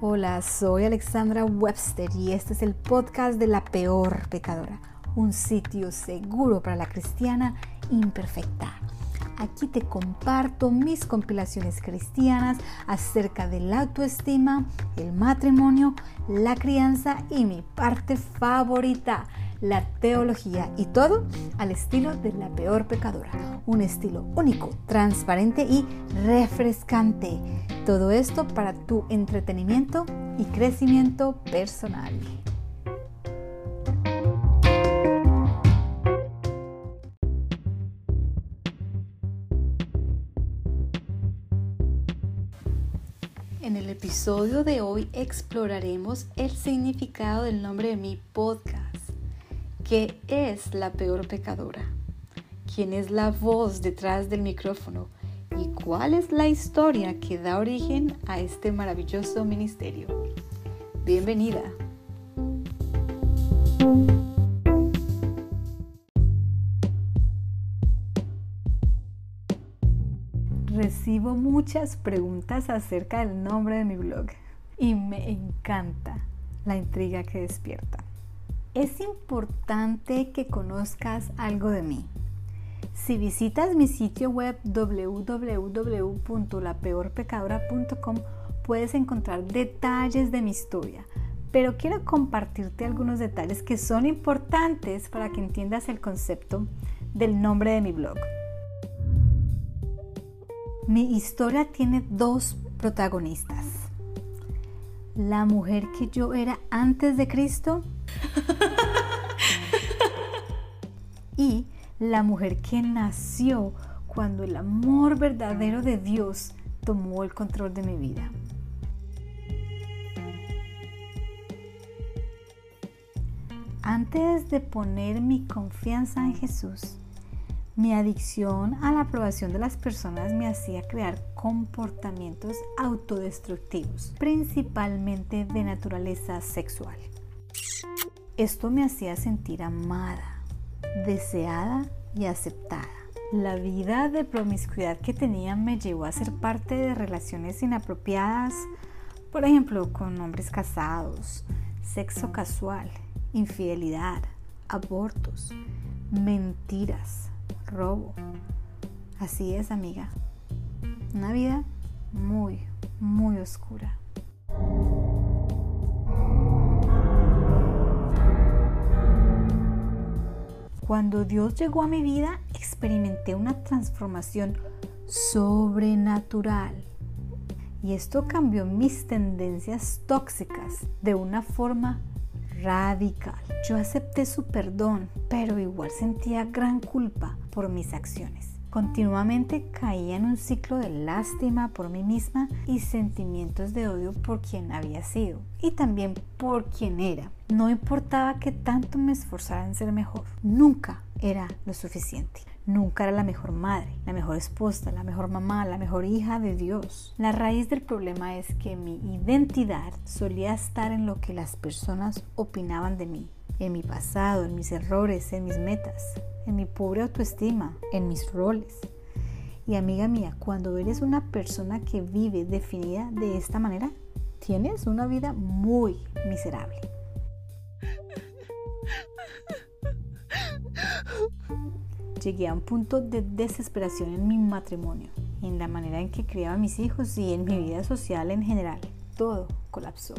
Hola, soy Alexandra Webster y este es el podcast de La Peor Pecadora, un sitio seguro para la cristiana imperfecta. Aquí te comparto mis compilaciones cristianas acerca de la autoestima, el matrimonio, la crianza y mi parte favorita, la teología y todo al estilo de la peor pecadora. Un estilo único, transparente y refrescante. Todo esto para tu entretenimiento y crecimiento personal. En el episodio de hoy exploraremos el significado del nombre de mi podcast. ¿Qué es la peor pecadora? ¿Quién es la voz detrás del micrófono? ¿Y cuál es la historia que da origen a este maravilloso ministerio? Bienvenida. Recibo muchas preguntas acerca del nombre de mi blog y me encanta la intriga que despierta. Es importante que conozcas algo de mí. Si visitas mi sitio web www.lapeorpecadora.com puedes encontrar detalles de mi historia, pero quiero compartirte algunos detalles que son importantes para que entiendas el concepto del nombre de mi blog. Mi historia tiene dos protagonistas. La mujer que yo era antes de Cristo y la mujer que nació cuando el amor verdadero de Dios tomó el control de mi vida. Antes de poner mi confianza en Jesús, mi adicción a la aprobación de las personas me hacía crear comportamientos autodestructivos, principalmente de naturaleza sexual. Esto me hacía sentir amada, deseada y aceptada. La vida de promiscuidad que tenía me llevó a ser parte de relaciones inapropiadas, por ejemplo, con hombres casados, sexo casual, infidelidad, abortos, mentiras, robo. Así es, amiga. Una vida muy, muy oscura. Cuando Dios llegó a mi vida, experimenté una transformación sobrenatural. Y esto cambió mis tendencias tóxicas de una forma radical. Yo acepté su perdón, pero igual sentía gran culpa por mis acciones. Continuamente caía en un ciclo de lástima por mí misma y sentimientos de odio por quien había sido y también por quien era. No importaba que tanto me esforzara en ser mejor, nunca era lo suficiente. Nunca era la mejor madre, la mejor esposa, la mejor mamá, la mejor hija de Dios. La raíz del problema es que mi identidad solía estar en lo que las personas opinaban de mí, en mi pasado, en mis errores, en mis metas, en mi pobre autoestima, en mis roles. Y amiga mía, cuando eres una persona que vive definida de esta manera, tienes una vida muy miserable. Llegué a un punto de desesperación en mi matrimonio, en la manera en que criaba a mis hijos y en mi vida social en general. Todo colapsó.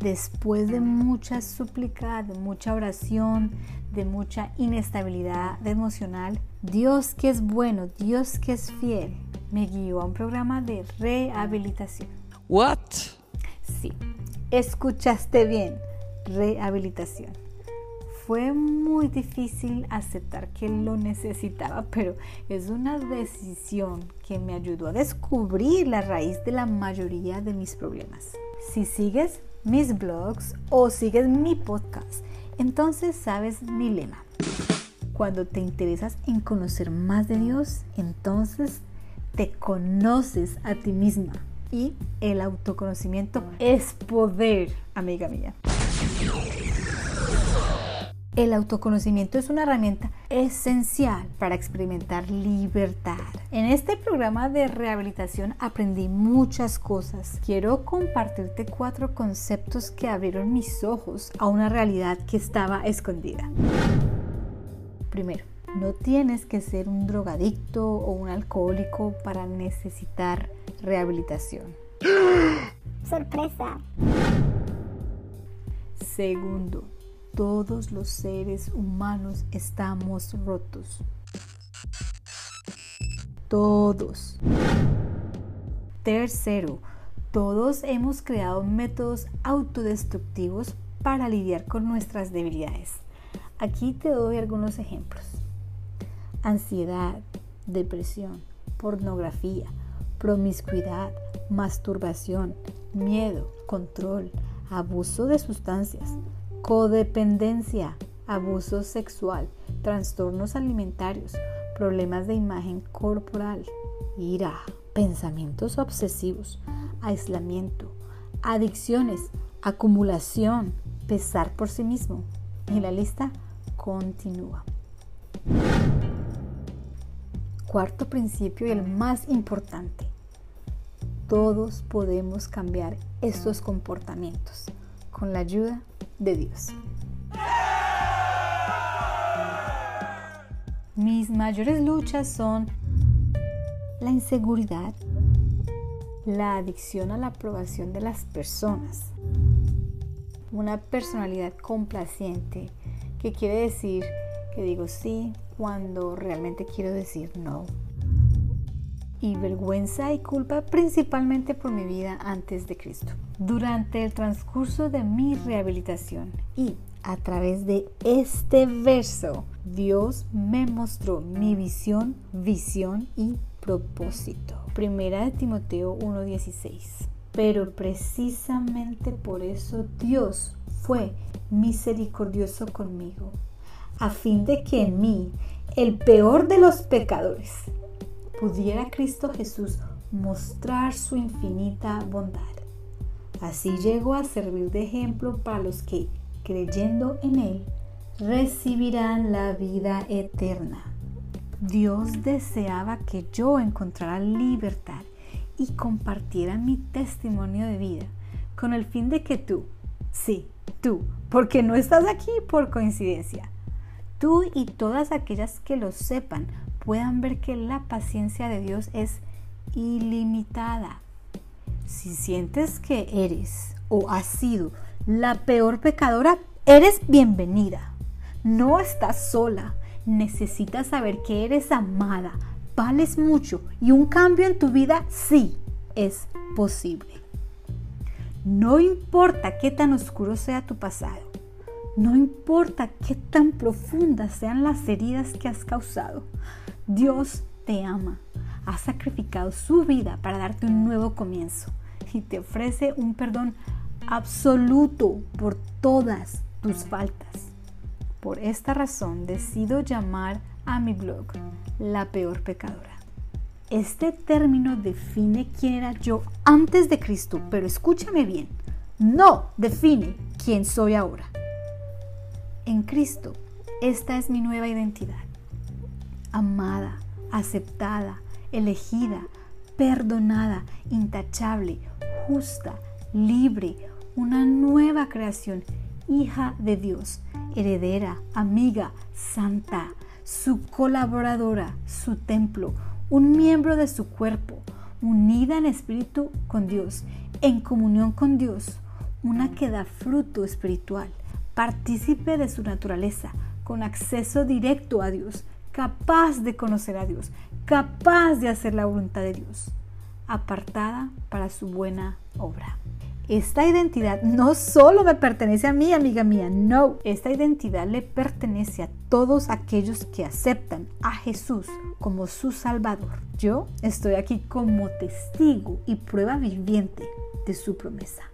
Después de mucha súplica, de mucha oración, de mucha inestabilidad emocional, Dios que es bueno, Dios que es fiel, me guió a un programa de rehabilitación. What? Sí, escuchaste bien, rehabilitación. Fue muy difícil aceptar que lo necesitaba, pero es una decisión que me ayudó a descubrir la raíz de la mayoría de mis problemas. Si sigues mis blogs o sigues mi podcast, entonces sabes mi lema. Cuando te interesas en conocer más de Dios, entonces te conoces a ti misma. Y el autoconocimiento es poder, amiga mía. El autoconocimiento es una herramienta esencial para experimentar libertad. En este programa de rehabilitación aprendí muchas cosas. Quiero compartirte cuatro conceptos que abrieron mis ojos a una realidad que estaba escondida. Primero, no tienes que ser un drogadicto o un alcohólico para necesitar rehabilitación. Sorpresa. Segundo, todos los seres humanos estamos rotos. Todos. Tercero, todos hemos creado métodos autodestructivos para lidiar con nuestras debilidades. Aquí te doy algunos ejemplos. Ansiedad, depresión, pornografía, promiscuidad, masturbación, miedo, control, abuso de sustancias, codependencia, abuso sexual, trastornos alimentarios, problemas de imagen corporal, ira, pensamientos obsesivos, aislamiento, adicciones, acumulación, pesar por sí mismo. Y la lista continúa. Cuarto principio y el más importante. Todos podemos cambiar estos comportamientos con la ayuda de Dios. Mis mayores luchas son la inseguridad, la adicción a la aprobación de las personas, una personalidad complaciente que quiere decir que digo sí cuando realmente quiero decir no. Y vergüenza y culpa principalmente por mi vida antes de Cristo. Durante el transcurso de mi rehabilitación y a través de este verso, Dios me mostró mi visión, visión y propósito. Primera de Timoteo 1:16. Pero precisamente por eso Dios fue misericordioso conmigo, a fin de que en mí, el peor de los pecadores, pudiera Cristo Jesús mostrar su infinita bondad. Así llegó a servir de ejemplo para los que, creyendo en Él, recibirán la vida eterna. Dios deseaba que yo encontrara libertad y compartiera mi testimonio de vida con el fin de que tú, sí, tú, porque no estás aquí por coincidencia, tú y todas aquellas que lo sepan puedan ver que la paciencia de Dios es ilimitada. Si sientes que eres o has sido la peor pecadora, eres bienvenida. No estás sola. Necesitas saber que eres amada, vales mucho y un cambio en tu vida sí es posible. No importa qué tan oscuro sea tu pasado, no importa qué tan profundas sean las heridas que has causado, Dios te ama, ha sacrificado su vida para darte un nuevo comienzo y te ofrece un perdón absoluto por todas tus faltas. Por esta razón decido llamar a mi blog La peor pecadora. Este término define quién era yo antes de Cristo, pero escúchame bien, no define quién soy ahora. En Cristo, esta es mi nueva identidad. Amada, aceptada, elegida, perdonada, intachable, justa, libre, una nueva creación, hija de Dios, heredera, amiga, santa, su colaboradora, su templo, un miembro de su cuerpo, unida en espíritu con Dios, en comunión con Dios, una que da fruto espiritual, partícipe de su naturaleza, con acceso directo a Dios, capaz de conocer a Dios, capaz de hacer la voluntad de Dios, apartada para su buena obra. Esta identidad no solo me pertenece a mí, amiga mía, no, esta identidad le pertenece a todos aquellos que aceptan a Jesús como su Salvador. Yo estoy aquí como testigo y prueba viviente de su promesa.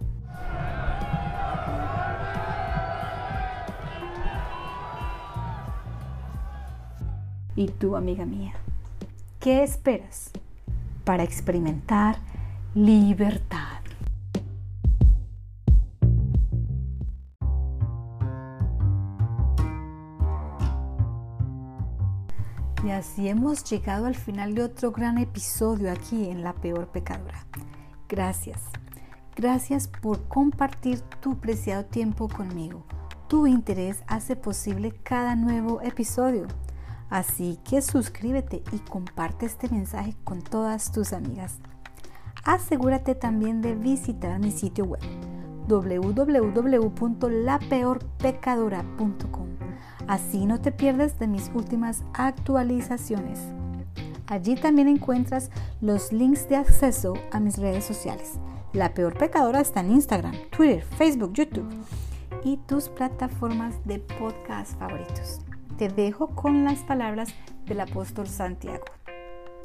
¿Y tú, amiga mía? ¿Qué esperas para experimentar libertad? así hemos llegado al final de otro gran episodio aquí en La Peor Pecadora. Gracias. Gracias por compartir tu preciado tiempo conmigo. Tu interés hace posible cada nuevo episodio. Así que suscríbete y comparte este mensaje con todas tus amigas. Asegúrate también de visitar mi sitio web www.lapeorpecadora.com. Así no te pierdes de mis últimas actualizaciones. Allí también encuentras los links de acceso a mis redes sociales. La Peor Pecadora está en Instagram, Twitter, Facebook, YouTube y tus plataformas de podcast favoritos. Te dejo con las palabras del apóstol Santiago.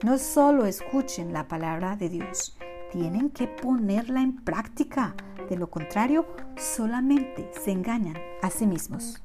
No solo escuchen la palabra de Dios, tienen que ponerla en práctica. De lo contrario, solamente se engañan a sí mismos.